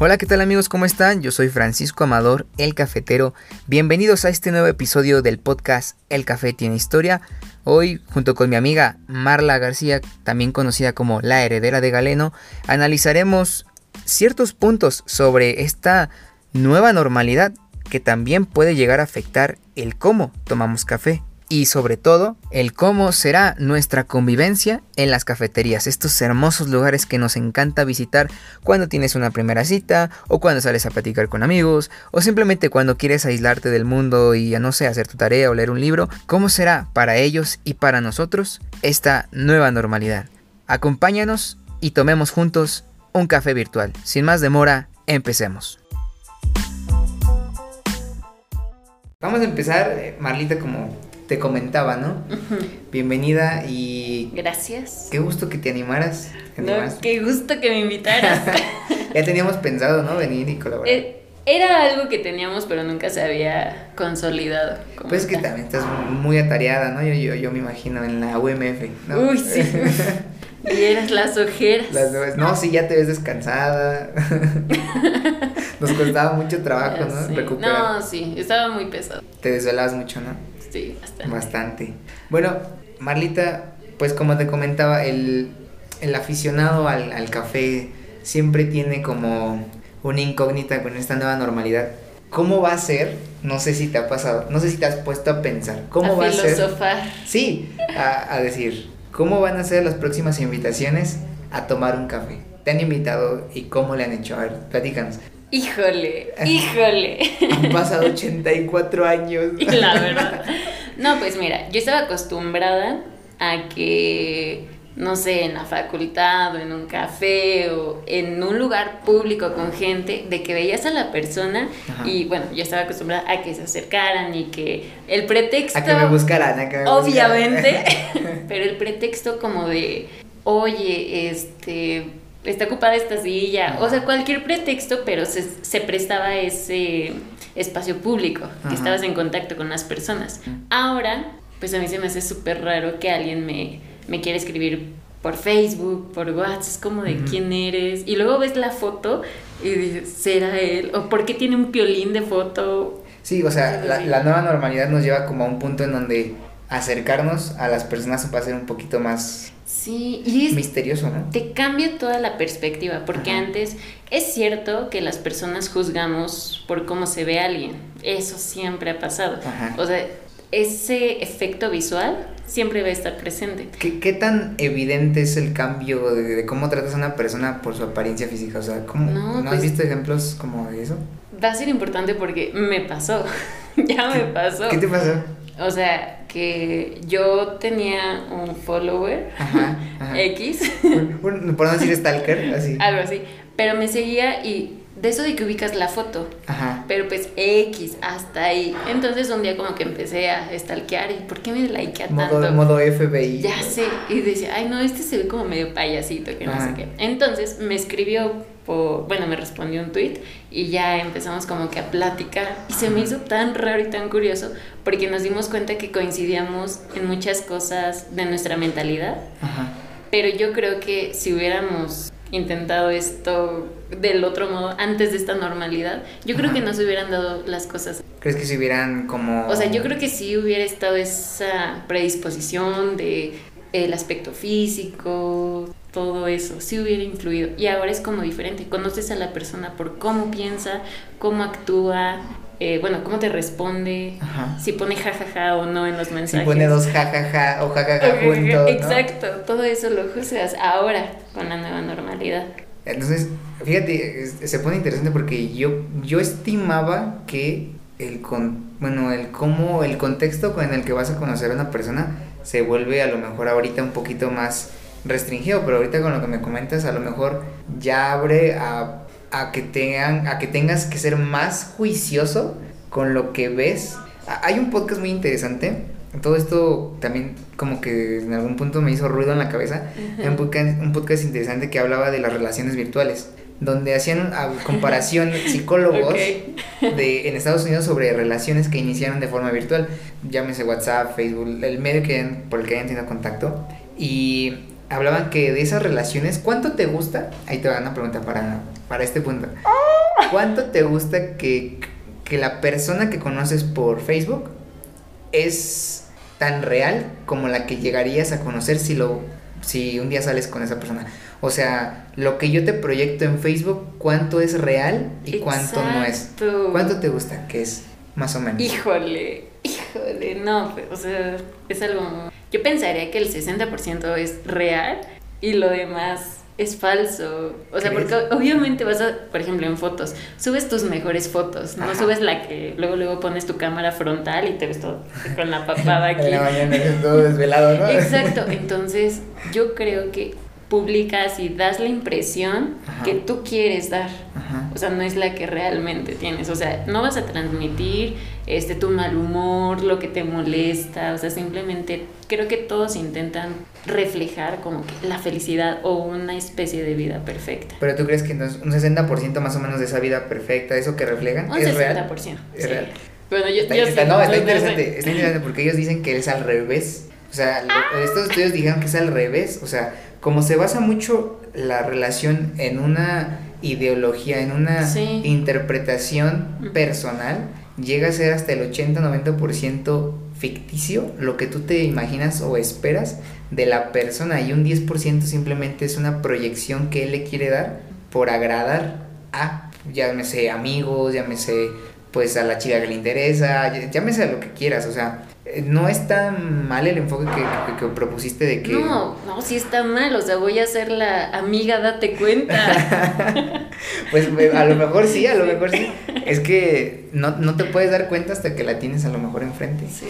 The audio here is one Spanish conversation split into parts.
Hola, ¿qué tal amigos? ¿Cómo están? Yo soy Francisco Amador, el cafetero. Bienvenidos a este nuevo episodio del podcast El Café tiene historia. Hoy, junto con mi amiga Marla García, también conocida como la heredera de Galeno, analizaremos ciertos puntos sobre esta nueva normalidad que también puede llegar a afectar el cómo tomamos café y sobre todo el cómo será nuestra convivencia en las cafeterías, estos hermosos lugares que nos encanta visitar cuando tienes una primera cita o cuando sales a platicar con amigos o simplemente cuando quieres aislarte del mundo y no sé, hacer tu tarea o leer un libro, ¿cómo será para ellos y para nosotros esta nueva normalidad? Acompáñanos y tomemos juntos un café virtual. Sin más demora, empecemos. Vamos a empezar, eh, Marlita, como te comentaba, ¿no? Bienvenida y... Gracias. Qué gusto que te animaras. No, qué gusto que me invitaras. ya teníamos pensado, ¿no? Venir y colaborar. Eh, era algo que teníamos, pero nunca se había consolidado. Pues es que también estás muy atareada, ¿no? Yo, yo, yo me imagino en la UMF, ¿no? Uy, sí. y eras las ojeras. Las, no, sí, ya te ves descansada. Nos costaba mucho trabajo, ¿no? Recuperar. No, sí, estaba muy pesado. Te desvelabas mucho, ¿no? Sí, bastante. Bastante. Bueno, Marlita, pues como te comentaba, el, el aficionado al, al café siempre tiene como una incógnita con esta nueva normalidad. ¿Cómo va a ser? No sé si te ha pasado, no sé si te has puesto a pensar. ¿Cómo va a ser? Sí, a, a decir, ¿cómo van a ser las próximas invitaciones a tomar un café? ¿Te han invitado y cómo le han hecho? A ver, platícanos. Híjole, híjole. Han pasado 84 años. La verdad. No, pues mira, yo estaba acostumbrada a que, no sé, en la facultad o en un café o en un lugar público con gente, de que veías a la persona y bueno, yo estaba acostumbrada a que se acercaran y que el pretexto... A que me buscaran, a que me Obviamente, pero el pretexto como de, oye, este está ocupada esta silla, o sea, cualquier pretexto, pero se, se prestaba ese espacio público, que estabas en contacto con las personas. Ahora, pues a mí se me hace súper raro que alguien me, me quiera escribir por Facebook, por WhatsApp, es como de quién eres, y luego ves la foto y dices, ¿será él? ¿O por qué tiene un piolín de foto? Sí, o sea, la, la nueva normalidad nos lleva como a un punto en donde acercarnos a las personas va a ser un poquito más Sí, y es, misterioso, ¿no? Te cambia toda la perspectiva, porque antes es cierto que las personas juzgamos por cómo se ve alguien, eso siempre ha pasado. O sea, ese efecto visual siempre va a estar presente. ¿Qué, qué tan evidente es el cambio de, cómo tratas a una persona por su apariencia física? O sea, ¿cómo, ¿no, has pues visto ejemplos como de eso? Va a ser importante porque me pasó, ya me pasó. ¿Qué te pasó? O sea, que yo tenía un follower X. por no decir stalker, así. Algo así. Pero me seguía y de eso de que ubicas la foto. Ajá. Pero pues X, hasta ahí. Entonces un día como que empecé a stalkear y ¿por qué me likea modo, tanto? Modo FBI. Ya sé. Y decía, ay no, este se ve como medio payasito, que no sé qué. Entonces me escribió por, bueno, me respondió un tweet y ya empezamos como que a platicar y se me hizo tan raro y tan curioso porque nos dimos cuenta que coincidíamos en muchas cosas de nuestra mentalidad. Ajá. Pero yo creo que si hubiéramos intentado esto del otro modo antes de esta normalidad, yo creo que no se hubieran dado las cosas. ¿Crees que se hubieran como...? O sea, yo creo que sí hubiera estado esa predisposición de el aspecto físico, todo eso, sí hubiera influido. Y ahora es como diferente, conoces a la persona por cómo piensa, cómo actúa, eh, bueno, cómo te responde, si pone jajaja o no en los mensajes. Si pone dos jajaja o jajaja juntos. Exacto, todo eso lo juzgas ahora con la nueva normalidad. Entonces, fíjate, se pone interesante porque yo, yo estimaba que el con, bueno, el cómo, el contexto con el que vas a conocer a una persona se vuelve a lo mejor ahorita un poquito más restringido, pero ahorita con lo que me comentas a lo mejor ya abre a a que, tengan, a que tengas que ser más juicioso con lo que ves. Hay un podcast muy interesante. Todo esto también como que en algún punto me hizo ruido en la cabeza. un, podcast, un podcast interesante que hablaba de las relaciones virtuales donde hacían comparación psicólogos de, en Estados Unidos sobre relaciones que iniciaron de forma virtual, llámese WhatsApp, Facebook, el medio que por el que hayan tenido contacto, y hablaban que de esas relaciones, ¿cuánto te gusta? Ahí te van a preguntar para, para este punto. ¿cuánto te gusta que, que la persona que conoces por Facebook es tan real como la que llegarías a conocer si lo si un día sales con esa persona? O sea, lo que yo te proyecto en Facebook, ¿cuánto es real y cuánto no es? ¿Cuánto te gusta que es más o menos? Híjole, híjole, no, pues, o sea, es algo... Yo pensaría que el 60% es real y lo demás es falso. O sea, ¿Crees? porque obviamente vas a, por ejemplo, en fotos, subes tus mejores fotos, no Ajá. subes la que luego luego pones tu cámara frontal y te ves todo con la papada aquí. En la mañana todo desvelado, ¿no? Exacto, entonces yo creo que publicas y das la impresión Ajá. que tú quieres dar. Ajá. O sea, no es la que realmente tienes. O sea, no vas a transmitir este tu mal humor, lo que te molesta. O sea, simplemente creo que todos intentan reflejar como que la felicidad o una especie de vida perfecta. Pero tú crees que entonces un 60% más o menos de esa vida perfecta, eso que reflejan, Un es 60%. real. sí. Es real. Bueno, yo, Está, yo está- sí, no, está sé. interesante, está interesante porque ellos dicen que es al revés. O sea, lo- estos estudios dijeron que es al revés. O sea, como se basa mucho la relación en una ideología, en una Sí. interpretación personal, llega a ser hasta el 80-90% ficticio lo que tú te imaginas o esperas de la persona y un 10% simplemente es una proyección que él le quiere dar por agradar a, llámese amigos, llámese pues a la chica que le interesa, ll- llámese a lo que quieras, o sea, eh, no es tan mal el enfoque que, que- que propusiste de que... No, no, sí está mal. O sea, voy a ser la amiga, date cuenta. Pues me- a lo mejor sí, a lo mejor sí. Es que no, no te puedes dar cuenta hasta que la tienes a lo mejor enfrente. Sí.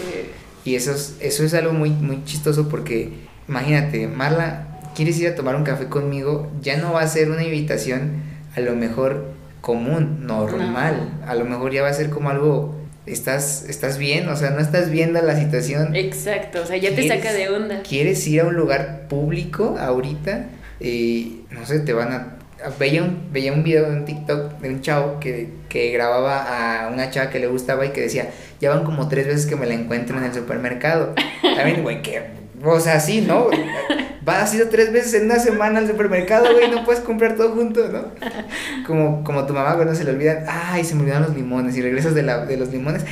Y eso es, eso es algo muy, muy chistoso porque, imagínate, Marla, ¿quieres ir a tomar un café conmigo? Ya no va a ser una invitación a lo mejor común, normal. A lo mejor ya va a ser como algo, estás, estás bien, o sea, no estás viendo la situación. Exacto, o sea, ya te ¿Quieres- saca de onda. ¿Quieres ir a un lugar público ahorita? Y no sé, te van a... Veía un, veía un video en TikTok de un chavo que, que grababa a una chava que le gustaba y que decía, ya van como tres veces que me la encuentro en el supermercado. También, güey, que... O sea, sí, ¿no? Va, has ido tres veces en una semana al supermercado, güey, no puedes comprar todo junto, ¿no? Como, como tu mamá cuando se le olvidan, ay, se me olvidaron los limones y regresas de, la, de los limones,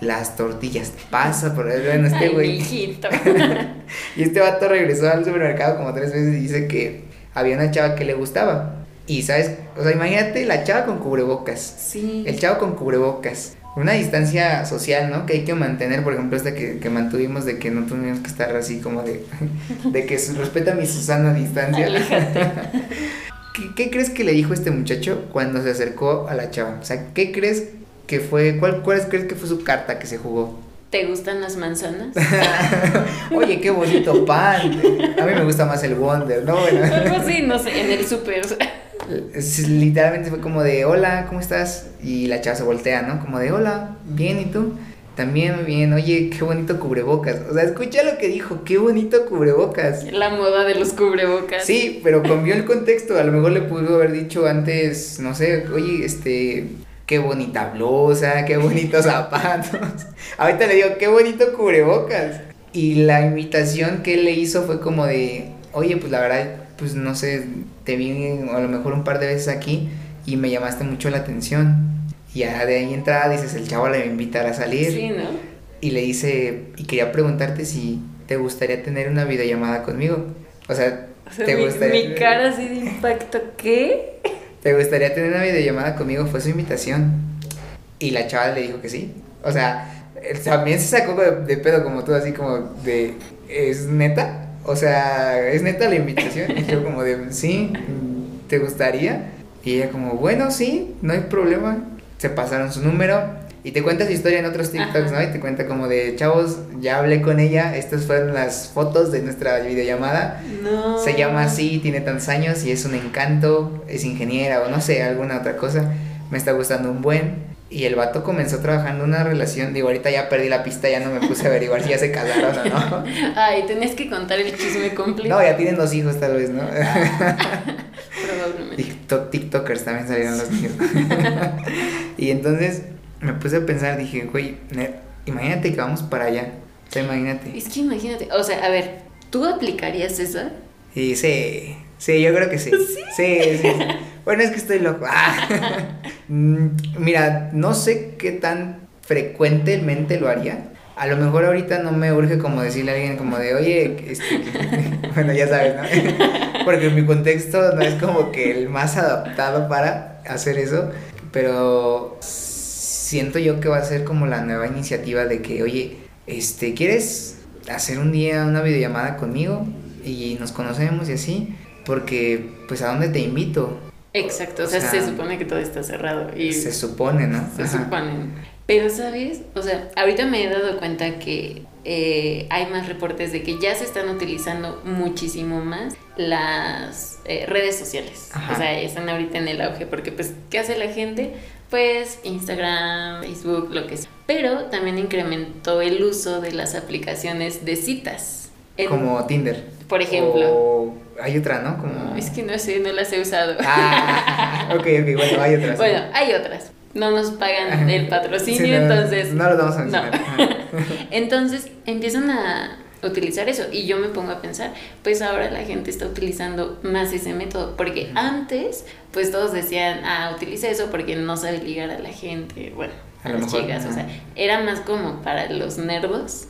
las tortillas, pasa por ahí, bueno, este güey. Y este vato regresó al supermercado como tres veces y dice que había una chava que le gustaba. Y sabes, o sea, imagínate la chava con cubrebocas, Sí. el chavo con cubrebocas. Una distancia social, ¿no? Que hay que mantener, por ejemplo, esta que, que mantuvimos de que no tuvimos que estar así como de, de que respeta mi Susana distancia. ¿Qué, qué crees que le dijo este muchacho cuando se acercó a la chava? O sea, ¿qué crees que fue, cuál, cuál crees que fue su carta que se jugó? ¿Te gustan las manzanas? Oye, qué bonito pan. A mí me gusta más el Wonder, ¿no? Bueno. Algo así, no sé, en el súper. Literalmente fue como de hola, ¿cómo estás? Y la chava se voltea, ¿no? Como de hola, bien, ¿y tú? También bien, oye, qué bonito cubrebocas. O sea, escucha lo que dijo, qué bonito cubrebocas. La moda de los cubrebocas. Sí, pero cambió el contexto. A lo mejor le pudo haber dicho antes, no sé, oye, este, qué bonita blusa, qué bonitos zapatos. Ahorita le digo, qué bonito cubrebocas. Y la invitación que él le hizo fue como de, oye, pues la verdad, pues no sé, te vi a lo mejor un par de veces aquí y me llamaste mucho la atención. Y ya de ahí entrada dices, el chavo le va a invitar a salir. Sí, ¿no? Y le dice, y quería preguntarte si te gustaría tener una videollamada conmigo. O sea, O sea, ¿te mi, gustaría? mi cara así de impacto, ¿qué? ¿Te gustaría tener una videollamada conmigo? Fue su invitación. Y la chava le dijo que sí. O sea, también se sacó de, de pedo como tú, así como de, ¿es neta? O sea, ¿es neta la invitación? Y yo como de, sí, ¿te gustaría? Y ella como, bueno, sí, no hay problema. Se pasaron su número. Y te cuenta su historia en otros TikToks, Ajá. ¿no? Y te cuenta como de, chavos, ya hablé con ella, estas fueron las fotos de nuestra videollamada. No. Se llama así, tiene tantos años y es un encanto, es ingeniera o no sé, alguna otra cosa. Me está gustando un buen. Y el vato comenzó trabajando una relación. Digo, ahorita ya perdí la pista, ya no me puse a averiguar si ya se casaron o no. Ay, tenés que contar el chisme completo. No, ya tienen dos hijos tal vez, ¿no? Probablemente. TikTok, TikTokers también salieron los niños. y entonces me puse a pensar, dije, güey, imagínate que vamos para allá. O sea, imagínate. Es que imagínate, o sea, a ver, ¿tú aplicarías esa? Y sí, sí, yo creo que sí. Sí, sí, sí. Bueno, es que estoy loco. Ah. Mm, mira, no sé qué tan frecuentemente lo haría. A lo mejor ahorita no me urge como decirle a alguien como de, oye, este, bueno, ya sabes, ¿no? Porque mi contexto no es como que el más adaptado para hacer eso, pero siento yo que va a ser como la nueva iniciativa de que, oye, este, ¿quieres hacer un día una videollamada conmigo? Y nos conocemos y así, porque pues a dónde te invito. Exacto, o, sea, se supone que todo está cerrado. Y se supone, ¿no? Se supone. Pero, ¿sabes? O sea, ahorita me he dado cuenta que eh, hay más reportes de que ya se están utilizando muchísimo más las eh, redes sociales. O sea, están ahorita en el auge porque, pues, ¿qué hace la gente? Pues Instagram, Facebook, lo que sea. Pero también incrementó el uso de las aplicaciones de citas. Como Tinder. Por ejemplo. hay otra, ¿no? Como... Es que no sé, no las he usado. Ah, ok, ok, bueno, hay otras. Bueno, hay otras. No nos pagan el patrocinio, entonces... No lo vamos a mencionar. entonces empiezan a utilizar eso y yo me pongo a pensar, pues ahora la gente está utilizando más ese método, porque antes pues todos decían, ah, utiliza eso porque no sabe ligar a la gente, bueno, a, las chicas, o sea, era más como para los nerdos,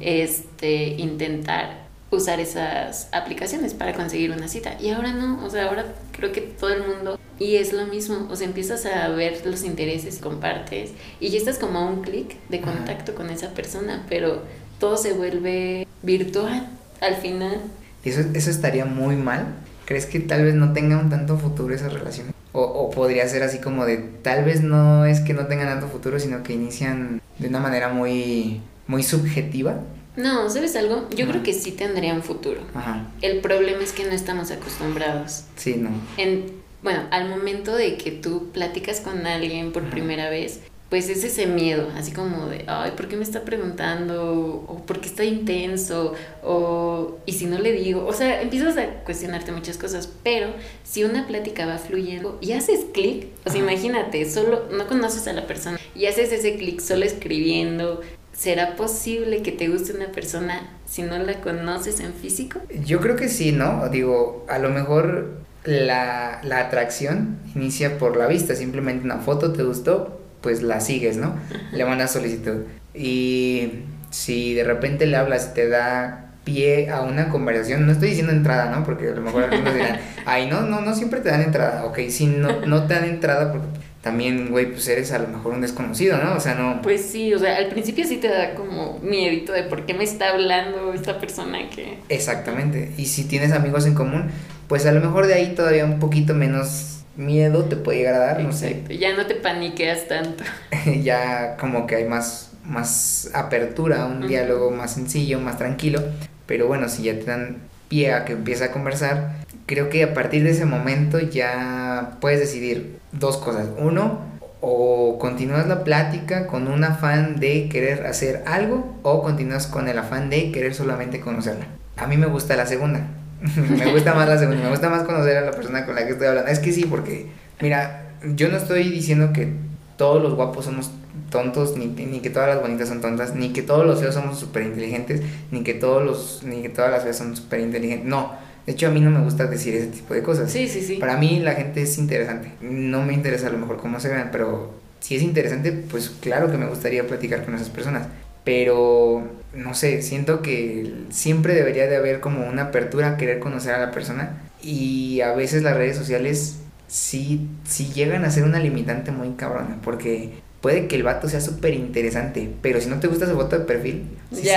este, intentar usar esas aplicaciones para conseguir una cita. Y ahora no, o sea, ahora creo que todo el mundo, y es lo mismo, o sea, empiezas a ver los intereses, compartes, y ya estás como a un clic de contacto con esa persona, pero todo se vuelve virtual al final. ¿Y eso, eso estaría muy mal? ¿Crees que tal vez no tenga un tanto futuro esa relación? O, o podría ser así como de, tal vez no es que no tengan tanto futuro, sino que inician de una manera muy, muy subjetiva no, ¿sabes algo? Yo creo que sí tendrían futuro. Ajá. El problema es que no estamos acostumbrados. Sí, no. En, bueno, al momento de que tú platicas con alguien por primera vez, pues es ese miedo, así como de, ay, ¿por qué me está preguntando? O ¿por qué está intenso? O, y si no le digo, o sea, empiezas a cuestionarte muchas cosas, pero si una plática va fluyendo y haces clic, o sea, imagínate, solo, no conoces a la persona y haces ese clic solo escribiendo, ¿será posible que te guste una persona si no la conoces en físico? Yo creo que sí, ¿no? Digo, a lo mejor la, atracción inicia por la vista, simplemente una foto te gustó, pues la sigues, ¿no? Le mandas solicitud. Y si de repente le hablas y te da pie a una conversación, no estoy diciendo entrada, ¿no? Porque a lo mejor algunos dirán, ay, no, no, no siempre te dan entrada, ok, sí, no, no te dan entrada porque también, güey, pues eres a lo mejor un desconocido, ¿no? O sea, no... Pues sí, o sea, al principio sí te da como miedito de por qué me está hablando esta persona que... Exactamente, y si tienes amigos en común, pues a lo mejor de ahí todavía un poquito menos miedo te puede llegar a dar, no sé. Ya no te paniqueas tanto. ya como que hay más, más apertura, un diálogo más sencillo, más tranquilo, pero bueno, si ya te dan pie a que empiece a conversar, creo que a partir de ese momento ya puedes decidir dos cosas. Uno, o continúas la plática con un afán de querer hacer algo o continúas con el afán de querer solamente conocerla. A mí me gusta la segunda. me gusta más la segunda. Me gusta más conocer a la persona con la que estoy hablando. Es que sí, porque, mira, yo no estoy diciendo que todos los guapos somos tontos, ni, ni que todas las bonitas son tontas, ni que todos los feos somos súper inteligentes, ni que todos los, ni que todas las feas son súper inteligentes. No de hecho, a mí no me gusta decir ese tipo de cosas. Sí, sí, sí. Para mí la gente es interesante. No me interesa a lo mejor cómo se vean, pero si es interesante, pues claro que me gustaría platicar con esas personas. Pero, no sé, siento que siempre debería de haber como una apertura a querer conocer a la persona. Y a veces las redes sociales sí, sí llegan a ser una limitante muy cabrona. Porque puede que el vato sea súper interesante, pero si no te gusta su foto de perfil, si,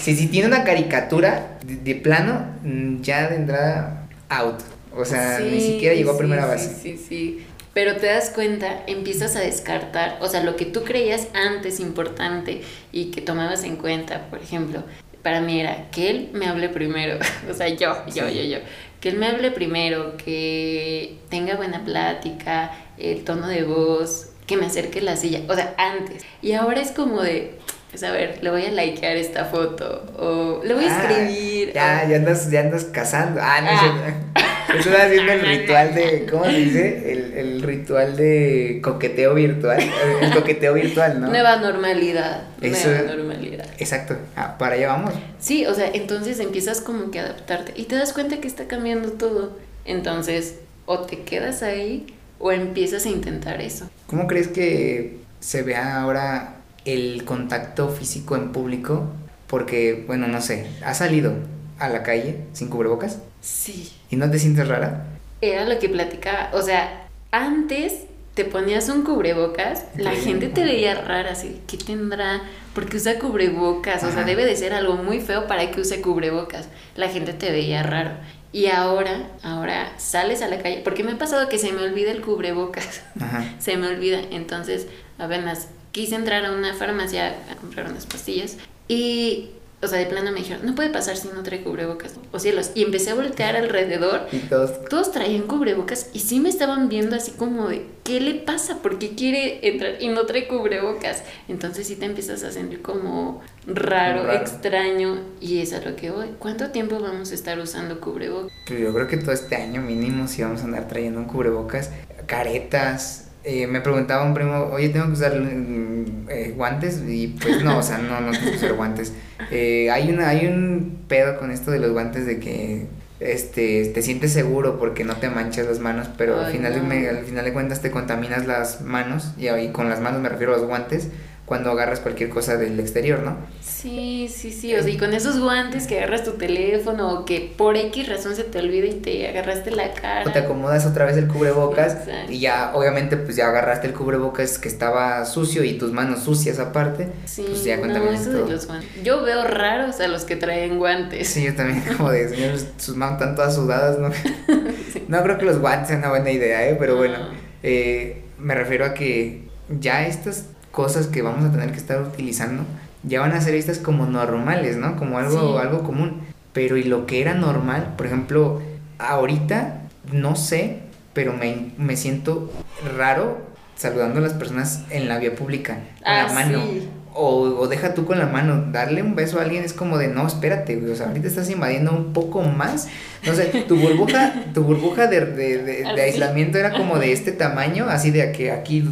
si, si, tiene una caricatura de, plano, mm, ya de entrada out. O sea, ni siquiera llegó a primera base. Sí, sí, sí. Pero te das cuenta, empiezas a descartar, o sea, lo que tú creías antes importante y que tomabas en cuenta, por ejemplo, para mí era que él me hable primero, o sea, yo, yo, yo, yo, que él me hable primero, que tenga buena plática, el tono de voz, que me acerque la silla, o sea, antes. Y ahora es como de, pues a ver, le voy a likear esta foto, o le voy a ah, escribir. Ya, ya andas, ya andas cazando. Ah, no ah. Estás haciendo el ritual de, ¿cómo se dice? El, el, ritual de coqueteo virtual. El coqueteo virtual, ¿no? Nueva normalidad. nueva normalidad. Exacto. Ah, para allá vamos. Sí, o sea, entonces empiezas como que a adaptarte y te das cuenta que está cambiando todo. Entonces, o te quedas ahí o empiezas a intentar eso. ¿Cómo crees que se vea ahora el contacto físico en público? Porque, bueno, no sé, ¿has salido a la calle sin cubrebocas? Sí. ¿Y no te sientes rara? Era lo que platicaba, o sea, antes te ponías un cubrebocas, la gente te veía rara, así, ¿qué tendrá? Porque usa cubrebocas, o sea, debe de ser algo muy feo para que use cubrebocas. La gente te veía raro. Y ahora, ahora sales a la calle, porque me ha pasado que se me olvida el cubrebocas. se me olvida. Entonces, apenas quise entrar a una farmacia a comprar unas pastillas y o sea, de plano me dijeron, no puede pasar si no trae cubrebocas. O cielos. Y empecé a voltear alrededor. Y todos. Todos traían cubrebocas y sí me estaban viendo así como de, ¿qué le pasa? ¿Por qué quiere entrar y no trae cubrebocas? Entonces sí te empiezas a sentir como raro, extraño. Y es a lo que voy. ¿Cuánto tiempo vamos a estar usando cubrebocas? Yo creo que todo este año mínimo sí vamos a andar trayendo un cubrebocas, caretas, eh, me preguntaba un primo, oye, tengo que usar mm, eh, guantes y pues no, o sea, no, no tengo que usar guantes. Eh, hay, una, hay un pedo con esto de los guantes de que este, te sientes seguro porque no te manchas las manos, pero al, final de, al final de cuentas te contaminas las manos y, y con las manos me refiero a los guantes cuando agarras cualquier cosa del exterior, ¿no? Sí, sí, sí, o sea, y con esos guantes que agarras tu teléfono o que por X razón se te olvida y te agarraste la cara. O te acomodas otra vez el cubrebocas y ya, obviamente, pues ya agarraste el cubrebocas que estaba sucio y tus manos sucias aparte. Sí, pues ya no, eso de los guantes. Yo veo raros a los que traen guantes. Sí, yo también, como de, sus manos están todas sudadas, ¿no? No creo que los guantes sean una buena idea, ¿eh? Pero bueno, eh, me refiero a que ya estas cosas que vamos a tener que estar utilizando ya van a ser vistas como normales, ¿no? Como algo, algo común. Pero y lo que era normal, por ejemplo, ahorita no sé, pero me, me siento raro saludando a las personas en la vía pública con la ah, mano. O, o, deja tú con la mano, darle un beso a alguien es como de, no, espérate, güey, o sea, ahorita estás invadiendo un poco más. No sé, tu burbuja, tu burbuja de, de, de, de aislamiento era como de este tamaño, así de que aquí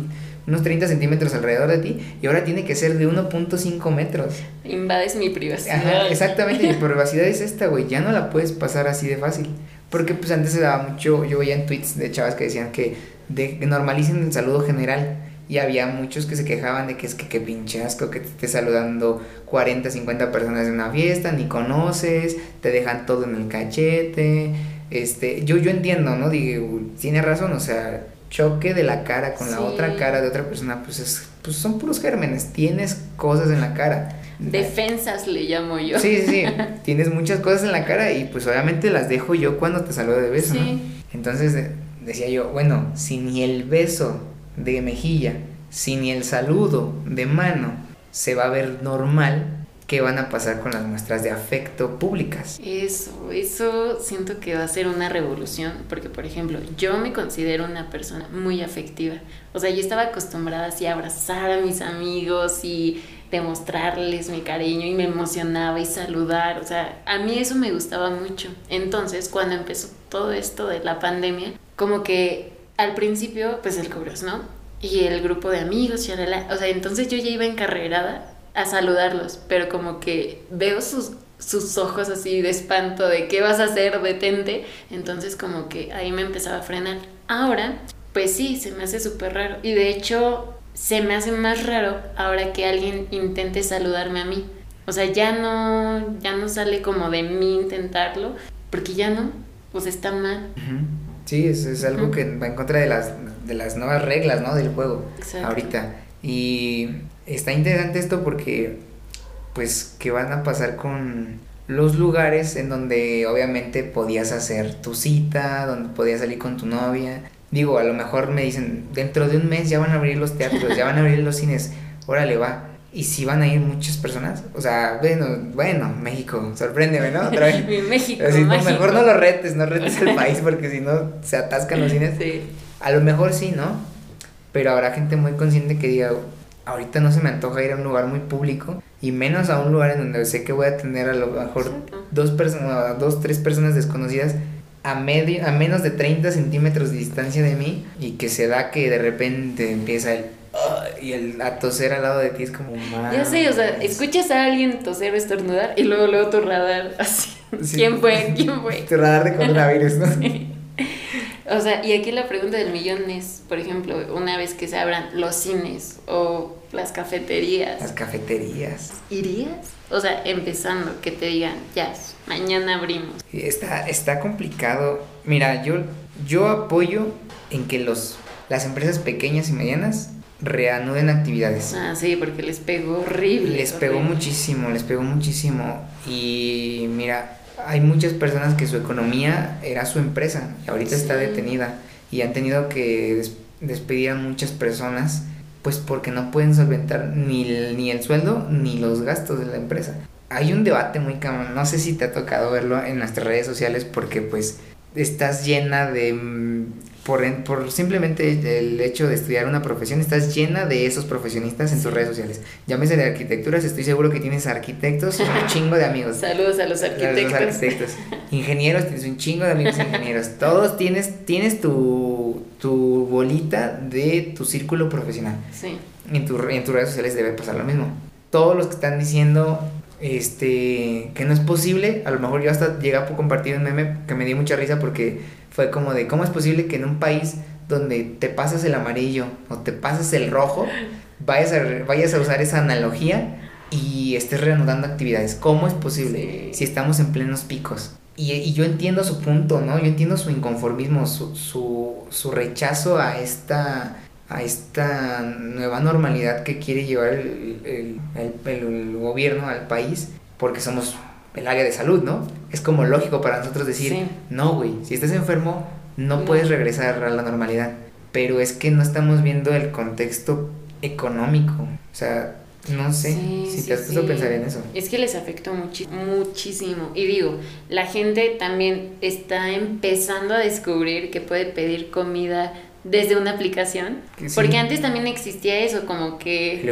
unos 30 centímetros alrededor de ti y ahora tiene que ser de 1.5 metros. Invades mi privacidad. Ajá, exactamente, mi privacidad es esta, güey, ya no la puedes pasar así de fácil. Porque pues antes se daba mucho, yo veía en tweets de chavas que decían que, de, normalicen el saludo general. Y había muchos que se quejaban de que es que qué pinche asco que te esté saludando 40, 50 personas en una fiesta, ni conoces, te dejan todo en el cachete. Este, yo, yo entiendo, ¿no? Digo, tiene razón, o sea, choque de la cara con la otra cara de otra persona, pues, es, pues son puros gérmenes, tienes cosas en la cara. Defensas le llamo yo. Sí, sí, sí, tienes muchas cosas en la cara y pues obviamente las dejo yo cuando te saludo de beso, ¿no? Entonces decía yo, bueno, si ni el beso de mejilla, si ni el saludo de mano se va a ver normal, qué van a pasar con las muestras de afecto públicas. Eso, eso siento que va a ser una revolución, porque por ejemplo, yo me considero una persona muy afectiva. O sea, yo estaba acostumbrada así a abrazar a mis amigos y demostrarles mi cariño y me emocionaba y saludar. O sea, a mí eso me gustaba mucho. Entonces, cuando empezó todo esto de la pandemia, como que al principio, pues el cobros, ¿no? Y el grupo de amigos, y o sea, entonces yo ya iba encarrerada a saludarlos, pero como que veo sus, sus ojos así de espanto de qué vas a hacer, detente, entonces como que ahí me empezaba a frenar. Ahora, pues sí, se me hace súper raro y de hecho se me hace más raro ahora que alguien intente saludarme a mí. O sea, ya no, ya no sale como de mí intentarlo, porque ya no, pues está mal. Sí, es, es algo que va en contra de las, de las nuevas reglas, ¿no? Del juego. Exacto. Ahorita. Y está interesante esto porque, pues, ¿qué van a pasar con los lugares en donde obviamente podías hacer tu cita, donde podías salir con tu novia? Digo, a lo mejor me dicen, dentro de un mes ya van a abrir los teatros, ya van a abrir los cines, órale va. ¿Y si van a ir muchas personas? O sea, bueno, bueno, México, sorpréndeme, ¿no? Otra vez. México, mejor no lo retes, no retes el país porque si no se atascan los cines. Sí. A lo mejor sí, ¿no? Pero habrá gente muy consciente que diga, ahorita no se me antoja ir a un lugar muy público y menos a un lugar en donde sé que voy a tener a lo mejor dos personas, dos, tres personas desconocidas a, medio, a menos de 30 centímetros de distancia de mí y que se da que de repente empieza el y el a toser al lado de ti es como más. Ya sé, o sea, escuchas a alguien toser o estornudar y luego luego tu radar así. ¿Quién fue? ¿Quién fue? Tu radar de coronavirus, ¿no? O sea, y aquí la pregunta del millón es, por ejemplo, una vez que se abran los cines o las cafeterías. Las cafeterías. ¿Irías? O sea, empezando, que te digan, ya, mañana abrimos. Está, está complicado. Mira, yo, yo apoyo en que los, las empresas pequeñas y medianas reanuden actividades. Ah, sí, porque les pegó horrible. Les pegó muchísimo, les pegó muchísimo. Y mira, hay muchas personas que su economía era su empresa y ahorita está detenida y han tenido que des- despedir a muchas personas pues porque no pueden solventar ni el, ni el sueldo ni los gastos de la empresa. Hay un debate muy cabrón, no sé si te ha tocado verlo en nuestras redes sociales porque pues estás llena de mm, por, en- por simplemente el hecho de estudiar una profesión, estás llena de esos profesionistas en tus redes sociales. Llámese de arquitecturas, estoy seguro que tienes arquitectos, un chingo de amigos. Saludos a los Los arquitectos. arquitectos. Ingenieros, tienes un chingo de amigos ingenieros. Todos tienes, tienes tu, tu bolita de tu círculo profesional. Sí. En, tu, en tus redes sociales debe pasar lo mismo. Todos los que están diciendo este que no es posible, a lo mejor yo hasta llegué a compartir un meme que me dio mucha risa porque fue como de cómo es posible que en un país donde te pasas el amarillo o te pasas el rojo, vayas a, vayas a usar esa analogía y estés reanudando actividades. ¿Cómo es posible Sí. si estamos en plenos picos? Y, y yo entiendo su punto, ¿no? Yo entiendo su inconformismo, su, su, su rechazo a esta, a esta nueva normalidad que quiere llevar el, el, el- el- el gobierno al país, porque somos el área de salud, ¿no? Es como lógico para nosotros decir, Sí. no, güey, si estás enfermo, no, No. puedes regresar a la normalidad. Pero es que no estamos viendo el contexto económico. O sea, no sé Sí, si sí, te has puesto a pensar en eso. Es que les afectó muchísimo. Y digo, la gente también está empezando a descubrir que puede pedir comida desde una aplicación. Porque antes también existía eso, como que...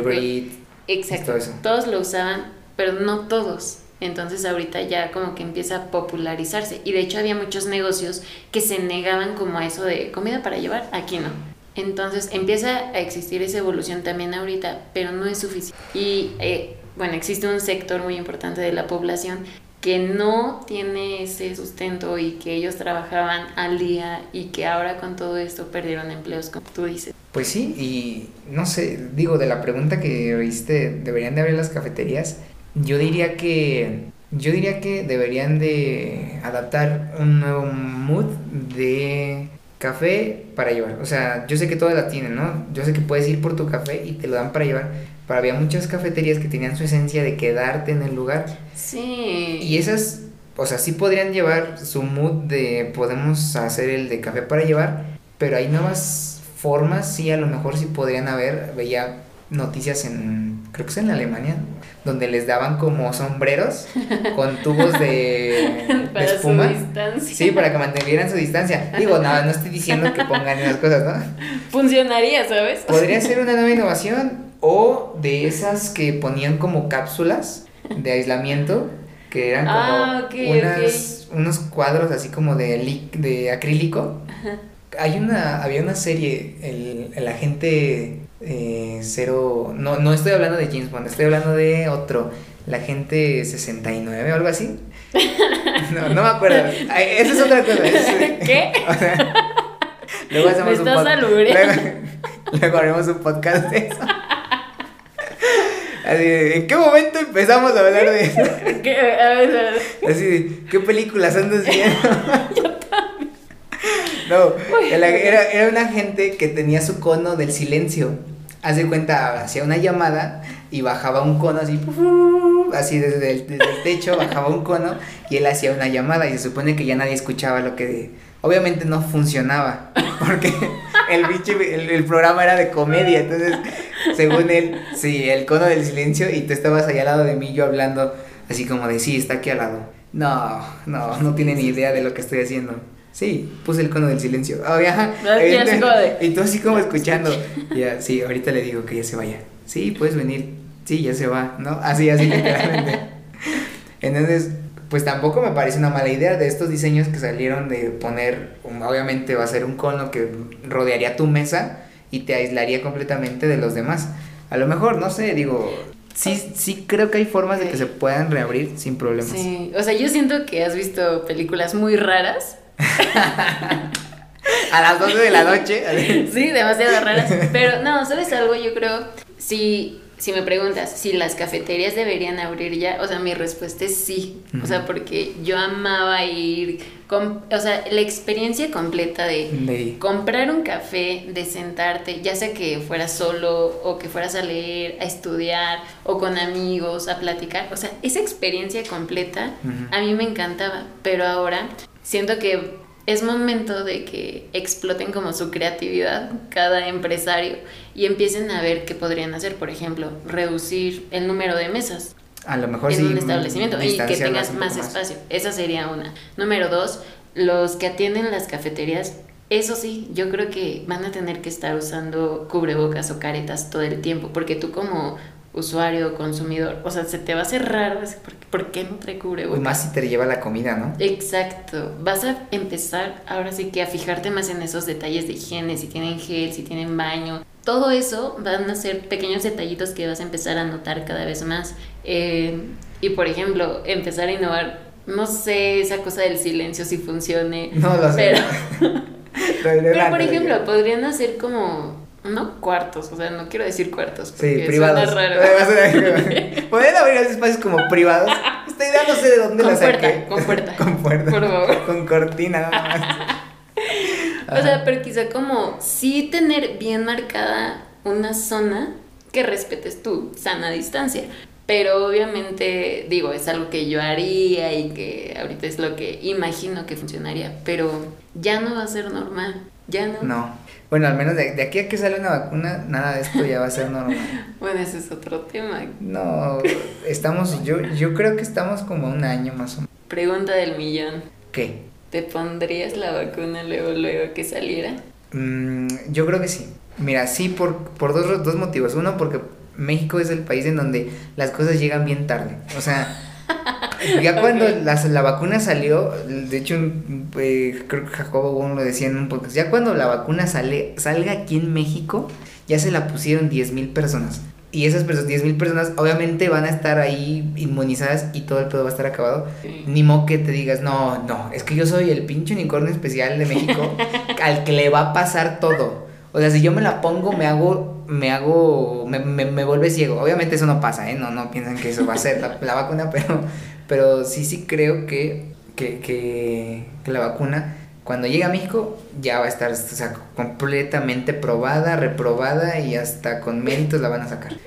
Exacto. todo eso. Todos lo usaban, pero no todos. Entonces ahorita ya como que empieza a popularizarse. Y de hecho había muchos negocios que se negaban como a eso de comida para llevar, aquí no. Entonces empieza a existir esa evolución también ahorita, pero no es suficiente. Y eh, bueno, existe un sector muy importante de la población que no tiene ese sustento y que ellos trabajaban al día y que ahora con todo esto perdieron empleos, como tú dices. Pues sí, y no sé, digo, de la pregunta que hiciste, ¿deberían de abrir las cafeterías? Yo diría que, yo diría que deberían de adaptar un nuevo mood de café para llevar. O sea, yo sé que todas la tienen, ¿no? Yo sé que puedes ir por tu café y te lo dan para llevar, pero había muchas cafeterías que tenían su esencia de quedarte en el lugar. Sí. Y esas, o sea, sí podrían llevar su mood de podemos hacer el de café para llevar, pero hay nuevas formas, sí, a lo mejor sí podrían haber, veía noticias en, creo que es en Alemania, donde les daban como sombreros con tubos de, de para su espuma. distancia. Sí, para que mantuvieran su distancia. Digo, no, no estoy diciendo que pongan esas cosas, ¿no? Funcionaría, ¿sabes? Podría ser una nueva innovación o de esas que ponían como cápsulas de aislamiento que eran como Ah, unas- unos cuadros así como de, de acrílico. Hay una, había una serie, el, el agente eh, cero, no, no estoy hablando de James Bond, estoy hablando de otro, el agente 69 o algo así. No, no me acuerdo. Ay, Esa es otra cosa. es- ¿Qué? o sea, luego hacemos Me un estás pod- albureando. luego, luego haremos un podcast de eso. Así ¿en qué momento empezamos a hablar de eso? ¿Qué? A ver, a ver. Así ¿qué películas andas viendo? No, era, era una gente que tenía su cono del silencio. Haz de cuenta, hacía una llamada y bajaba un cono así, así desde el, desde el techo, bajaba un cono y él hacía una llamada y se supone que ya nadie escuchaba lo que... Obviamente no funcionaba, porque el, bicho- el, el programa era de comedia, entonces, según él, sí, el cono del silencio y tú estabas ahí al lado de mí, yo hablando así como de, sí, está aquí al lado. No, no, no tiene ni idea de lo que estoy haciendo. Sí, puse el cono del silencio. Ah, ya, Y tú así como escuchando. Ya, sí, ahorita le digo que ya se vaya. Sí, puedes venir. Sí, ya se va, ¿no? Así, así literalmente. Entonces, pues tampoco me parece una mala idea de estos diseños que salieron de poner, obviamente va a ser un cono que rodearía tu mesa y te aislaría completamente de los demás. A lo mejor, no sé, digo, sí, sí creo que hay formas de que se puedan reabrir sin problemas. Sí, o sea, yo siento que has visto películas muy raras. A las 12 de la noche. sí, demasiado raras. Pero no, ¿sabes algo? Yo creo, si, si me preguntas si las cafeterías deberían abrir ya, o sea, mi respuesta es sí. O sea, porque yo amaba ir, con, o sea, la experiencia completa de, comprar un café, de sentarte, ya sea que fueras solo o que fueras a leer, a estudiar o con amigos, a platicar. O sea, esa experiencia completa a mí me encantaba, pero ahora siento que es momento de que exploten como su creatividad cada empresario y empiecen a ver qué podrían hacer, por ejemplo, reducir el número de mesas A lo mejor en sí. un establecimiento y que tengas más espacio. Esa sería una. Número dos, los que atienden las cafeterías, eso sí, yo creo que van a tener que estar usando cubrebocas o caretas todo el tiempo, porque tú como usuario o consumidor, o sea, se te va a hacer raro, ¿por qué, no trae Y cubrebocas? más si te lleva la comida, ¿no? Exacto, vas a empezar ahora sí que a fijarte más en esos detalles de higiene, si tienen gel, si tienen baño, todo eso van a ser pequeños detallitos que vas a empezar a notar cada vez más. Eh, y por ejemplo, empezar a innovar, no sé, esa cosa del silencio si funcione, No lo sé. pero, pero por ejemplo, podrían hacer como, no cuartos, o sea, no quiero decir cuartos, Sí, privados. suena raro. Podrían abrir espacios como privados. Esta idea no sé de dónde Con la saqué. puerta, con puerta. con puerta. Por favor. Con cortina nada más. O sea, pero quizá como sí tener bien marcada una zona que respetes tu sana distancia. Pero obviamente, digo, es algo que yo haría y que ahorita es lo que imagino que funcionaría. Pero ya no va a ser normal. Ya no. No. Bueno, al menos de, de aquí a que sale una vacuna, nada de esto ya va a ser normal. Bueno, ese es otro tema. No, estamos, yo, yo creo que estamos como un año más o menos. Pregunta del millón. ¿Qué? ¿Te pondrías la vacuna luego, luego que saliera? Mm, yo creo que sí. Mira, sí, por, por dos, dos motivos. Uno, porque México es el país en donde las cosas llegan bien tarde. O sea, ya cuando la vacuna salió, de hecho, eh, creo que Jacobo Wong lo decía en un podcast, ya cuando la vacuna sale, salga aquí en México, ya se la pusieron 10 mil personas. Y esas personas, 10 mil personas, obviamente van a estar ahí inmunizadas y todo el pedo va a estar acabado. Sí. Ni modo que te digas, no, no, es que yo soy el pinche unicornio especial de México al que le va a pasar todo. O sea, si yo me la pongo, me hago, me hago, me, me, me vuelve ciego. Obviamente eso no pasa, ¿eh? No, no piensan que eso va a ser la, la vacuna, pero, pero sí, sí creo que, que, que, que la vacuna, cuando llegue a México, ya va a estar o sea, completamente probada, reprobada y hasta con méritos la van a sacar.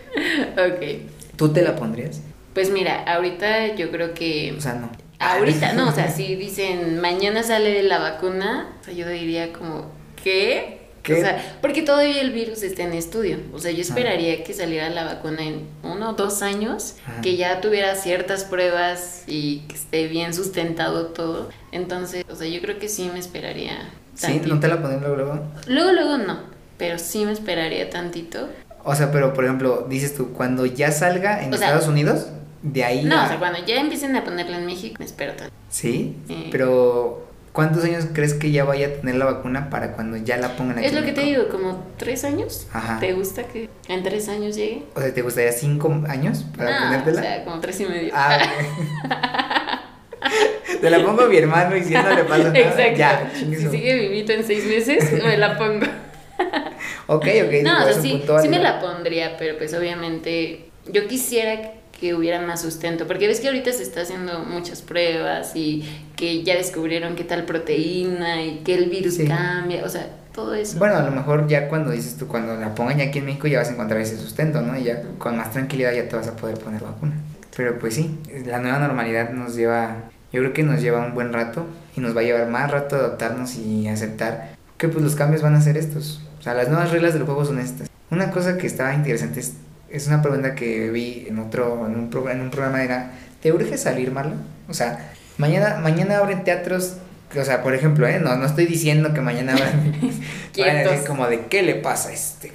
Ok. ¿Tú te la pondrías? Pues mira, ahorita yo creo que... O sea, no. Ahorita, no, o sea, si dicen mañana sale la vacuna, o sea, yo diría como, ¿qué? ¿Qué? O sea, porque todavía el virus está en estudio. O sea, yo esperaría que saliera la vacuna en uno o dos años, Ajá. que ya tuviera ciertas pruebas y que esté bien sustentado todo. Entonces, o sea, yo creo que sí me esperaría. ¿Sí? ¿No te la pondrías luego, luego? Luego, luego no, pero sí me esperaría tantito. O sea, pero por ejemplo, dices tú, cuando ya salga en O sea, Estados Unidos, de ahí. No, a- o sea, cuando ya empiecen a ponerla en México, me espero tanto. Sí, Sí. pero ¿cuántos años crees que ya vaya a tener la vacuna para cuando ya la pongan aquí? Es lo que te digo, como tres años. Ajá. ¿Te gusta que en tres años llegue? O sea, ¿te gustaría cinco años para no, ponértela? o sea, como tres y medio. Ah. Te la pongo a mi hermano y si no le pasa nada. Exacto. Ya, si sigue vivito en seis meses, me la pongo. Ok, ok. no, o sea, sí, sí me la pondría, pero pues obviamente yo quisiera que hubiera más sustento, porque ves que ahorita se está haciendo muchas pruebas y que ya descubrieron qué tal proteína y que el virus Sí. cambia, o sea, todo eso. Bueno, a lo mejor ya cuando dices tú, cuando la pongan ya aquí en México ya vas a encontrar ese sustento, ¿no? Y ya con más tranquilidad ya te vas a poder poner vacuna. Pero pues sí, la nueva normalidad nos lleva, yo creo que nos lleva un buen rato y nos va a llevar más rato adaptarnos y aceptar que pues los cambios van a ser estos. O sea, las nuevas reglas del juego son estas. Una cosa que estaba interesante es, es una pregunta que vi en otro, en un, pro- en un programa era, ¿te urge salir, Marlon? O sea, mañana, mañana abren teatros, o sea, por ejemplo, ¿eh? No, no estoy diciendo que mañana abran... Van a decir como de qué le pasa a este.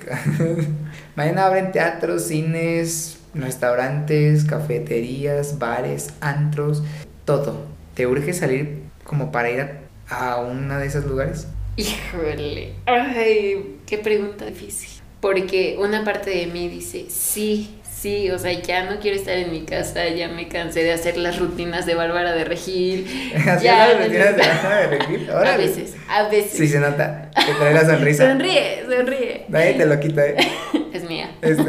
Mañana abren teatros, cines, restaurantes, cafeterías, bares, antros, todo. ¿Te urge salir como para ir a, a uno de esos lugares? Híjole, ay, qué pregunta difícil. Porque una parte de mí dice, sí, Sí, o sea, ya no quiero estar en mi casa, ya me cansé de hacer las rutinas de Bárbara de Regil. ¿Hacía las rutinas de Bárbara de Regil? A veces, a veces. Sí, se nota. Te trae la sonrisa. sonríe, sonríe. Nadie te lo quita, ¿eh? es mía. Este.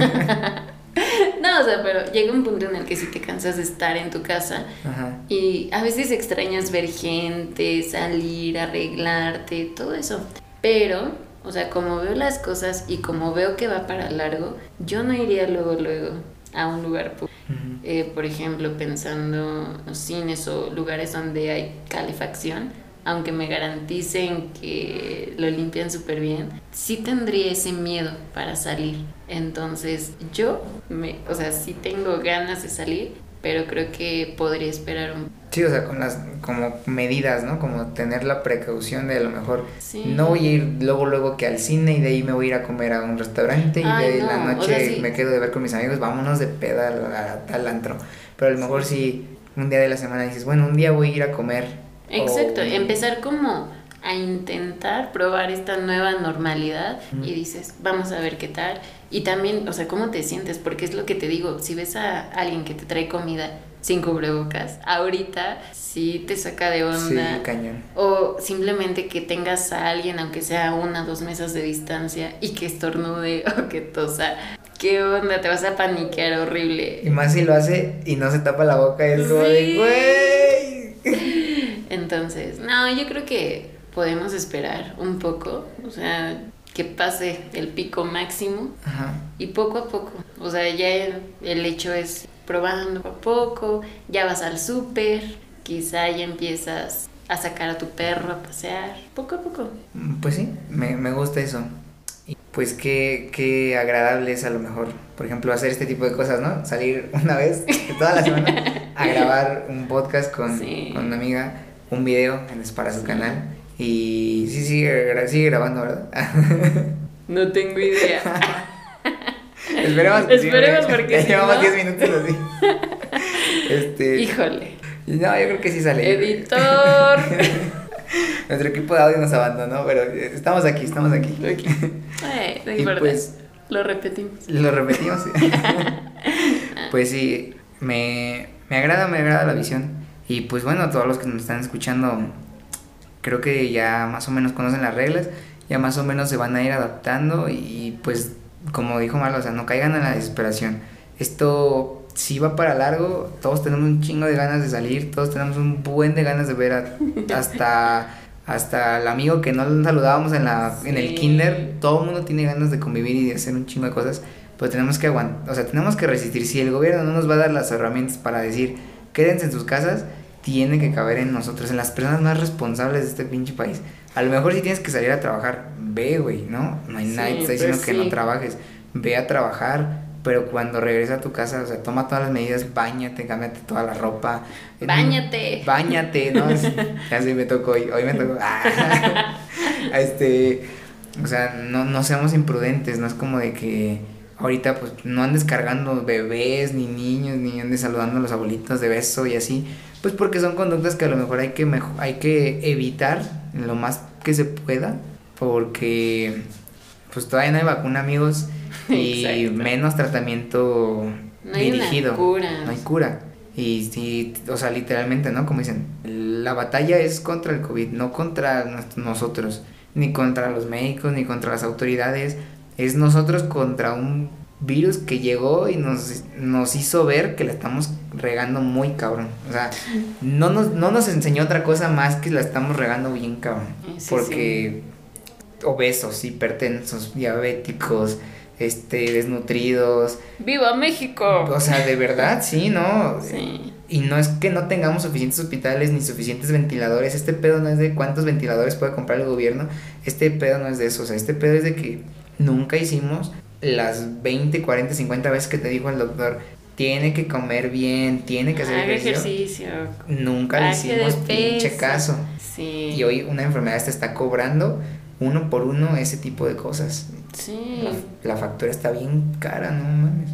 no, o sea, pero llega un punto en el que sí te cansas de estar en tu casa Ajá. y a veces extrañas ver gente, salir, arreglarte, todo eso. Pero o sea, como veo las cosas y como veo que va para largo, yo no iría luego, luego a un lugar público. Eh, por ejemplo, pensando en cines o lugares donde hay calefacción, aunque me garanticen que lo limpian súper bien, sí tendría ese miedo para salir. Entonces, yo, me, o sea, sí tengo ganas de salir, pero creo que podría esperar un Sí, o sea, con las como medidas, ¿no? Como tener la precaución de a lo mejor no voy a ir luego luego que al cine y de ahí me voy a ir a comer a un restaurante y de la noche me quedo de ver con mis amigos, vámonos de peda a, tal antro. Pero a lo mejor si un día de la semana dices, bueno, un día voy a ir a comer. Exacto, empezar como a intentar probar esta nueva normalidad y dices, vamos a ver qué tal. Y también, o sea, ¿cómo te sientes? Porque es lo que te digo, si ves a alguien que te trae comida sin cubrebocas, ahorita sí te saca de onda. Sí, cañón. O simplemente que tengas a alguien, aunque sea una o dos mesas de distancia, y que estornude o que tosa. ¿Qué onda? Te vas a paniquear horrible. Y más si lo hace y no se tapa la boca, es como de, güey. Entonces, no, yo creo que podemos esperar un poco, o sea, que pase el pico máximo Ajá. y poco a poco, o sea, ya el, hecho es probando poco a poco, ya vas al súper, quizá ya empiezas a sacar a tu perro a pasear, poco a poco. Mm, pues sí, me, me gusta eso. Y pues qué, qué agradable es a lo mejor, por ejemplo, hacer este tipo de cosas, ¿no? Salir una vez toda la semana a grabar un podcast con, con una amiga, un video para su canal y sí, sigue, sigue grabando, ¿verdad? no tengo idea. Esperemos, Esperemos porque. llevamos 10 minutos así. Este, Híjole. No, yo creo que sí sale. Editor. Nuestro equipo de audio nos abandonó, pero estamos aquí, estamos aquí. aquí. Eh, no pues, lo repetimos. Lo repetimos. pues sí, me, me agrada, me agrada la visión. Y pues bueno, todos los que nos están escuchando creo que ya más o menos conocen las reglas, ya más o menos se van a ir adaptando y pues como dijo Marlo, o sea, no caigan en la desesperación. Esto si va para largo, todos tenemos un chingo de ganas de salir, todos tenemos un buen de ganas de ver hasta hasta el amigo que no saludábamos en la en el kinder, todo el mundo tiene ganas de convivir y de hacer un chingo de cosas, pero tenemos que aguantar, o sea, tenemos que resistir. Si el gobierno no nos va a dar las herramientas para decir, quédense en sus casas, tiene que caber en nosotros, en las personas más responsables de este pinche país. A lo mejor si tienes que salir a trabajar, ve, güey, ¿no? No hay nadie que está diciendo pues que no trabajes. Ve a trabajar, pero cuando regresas a tu casa, o sea, toma todas las medidas, bañate, cámbiate toda la ropa. Báñate. Bañate, ¿no? Así me tocó hoy, hoy me tocó. este, o sea, no, no seamos imprudentes, no es como de que ahorita pues no andes cargando bebés ni niños, ni andes saludando a los abuelitos de beso y así pues porque son conductas que a lo mejor hay que, hay que evitar lo más que se pueda, porque pues todavía no hay vacuna, amigos, y menos tratamiento no hay dirigido. cura. No hay cura. Y sí, o sea, literalmente, ¿no? Como dicen, la batalla es contra el COVID, no contra nosotros, ni contra los médicos, ni contra las autoridades, es nosotros contra un virus que llegó y nos, nos hizo ver que la estamos regando muy cabrón. O sea, no nos, no nos enseñó otra cosa más que la estamos regando bien cabrón. porque obesos, hipertensos, diabéticos, este, desnutridos. ¡Viva México! O sea, de verdad, sí, ¿no? Sí. Y no es que no tengamos suficientes hospitales ni suficientes ventiladores. Este pedo no es de cuántos ventiladores puede comprar el gobierno. Este pedo no es de eso. O sea, este pedo es de que nunca hicimos las 20, 40, 50 veces que te dijo el doctor, tiene que comer bien, tiene que hacer ejercicio. Nunca le hicimos pinche caso. Sí. Y hoy una enfermedad te está cobrando uno por uno ese tipo de cosas. Sí. La, factura está bien cara, no mames.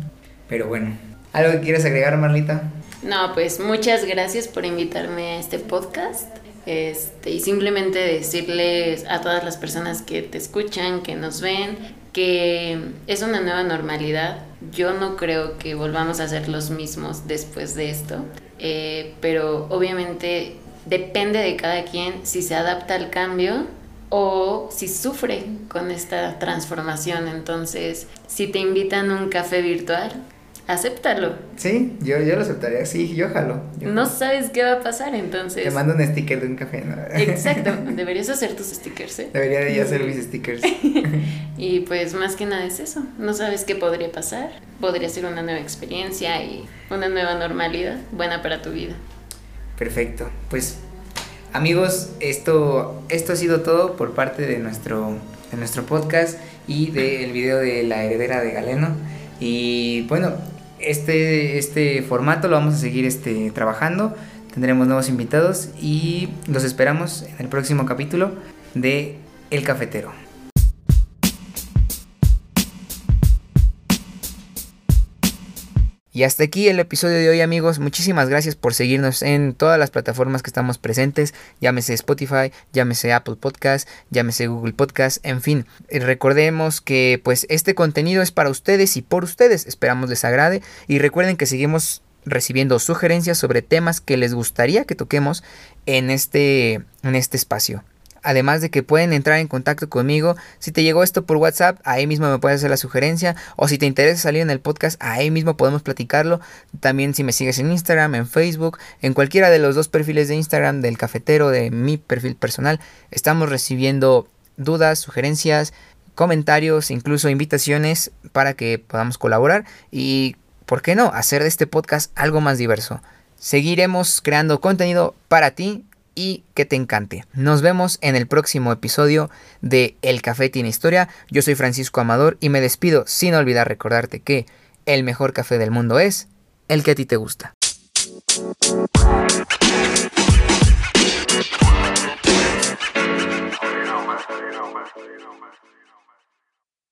Pero bueno, ¿algo que quieres agregar, Marlita? No, pues muchas gracias por invitarme a este podcast. Este, y simplemente decirles a todas las personas que te escuchan, que nos ven, que es una nueva normalidad Yo no creo que volvamos a ser los mismos después de esto, eh, pero obviamente depende de cada quien si se adapta al cambio o si sufre con esta transformación. Entonces, si te invitan a un café virtual, acéptalo. Sí, yo, yo lo aceptaría, sí, yo jalo. no sabes qué va a pasar, entonces. Te mando un sticker de un café, ¿no? Exacto, deberías hacer tus stickers, ¿eh? Debería de hacer mis stickers. y pues más que nada es eso, no sabes qué podría pasar, podría ser una nueva experiencia y una nueva normalidad buena para tu vida. Perfecto, pues amigos, esto, esto ha sido todo por parte de nuestro, de nuestro podcast y del video de la heredera de Galeno. Y bueno, este, este formato lo vamos a seguir este, trabajando. Tendremos nuevos invitados y los esperamos en el próximo capítulo de El Cafetero. Y hasta aquí el episodio de hoy amigos, muchísimas gracias por seguirnos en todas las plataformas que estamos presentes, llámese Spotify, llámese Apple Podcast, llámese Google Podcast, en fin, recordemos que pues este contenido es para ustedes y por ustedes, esperamos les agrade. Y recuerden que seguimos recibiendo sugerencias sobre temas que les gustaría que toquemos en este, en este espacio. Además de que pueden entrar en contacto conmigo. Si te llegó esto por WhatsApp, ahí mismo me puedes hacer la sugerencia. O si te interesa salir en el podcast, ahí mismo podemos platicarlo. También si me sigues en Instagram, en Facebook, en cualquiera de los dos perfiles de Instagram, del cafetero, de mi perfil personal, estamos recibiendo dudas, sugerencias, comentarios, incluso invitaciones para que podamos colaborar y, ¿por qué no?, hacer de este podcast algo más diverso. Seguiremos creando contenido para ti y que te encante. Nos vemos en el próximo episodio de El Café tiene historia. Yo soy Francisco Amador y me despido sin olvidar recordarte que el mejor café del mundo es el que a ti te gusta.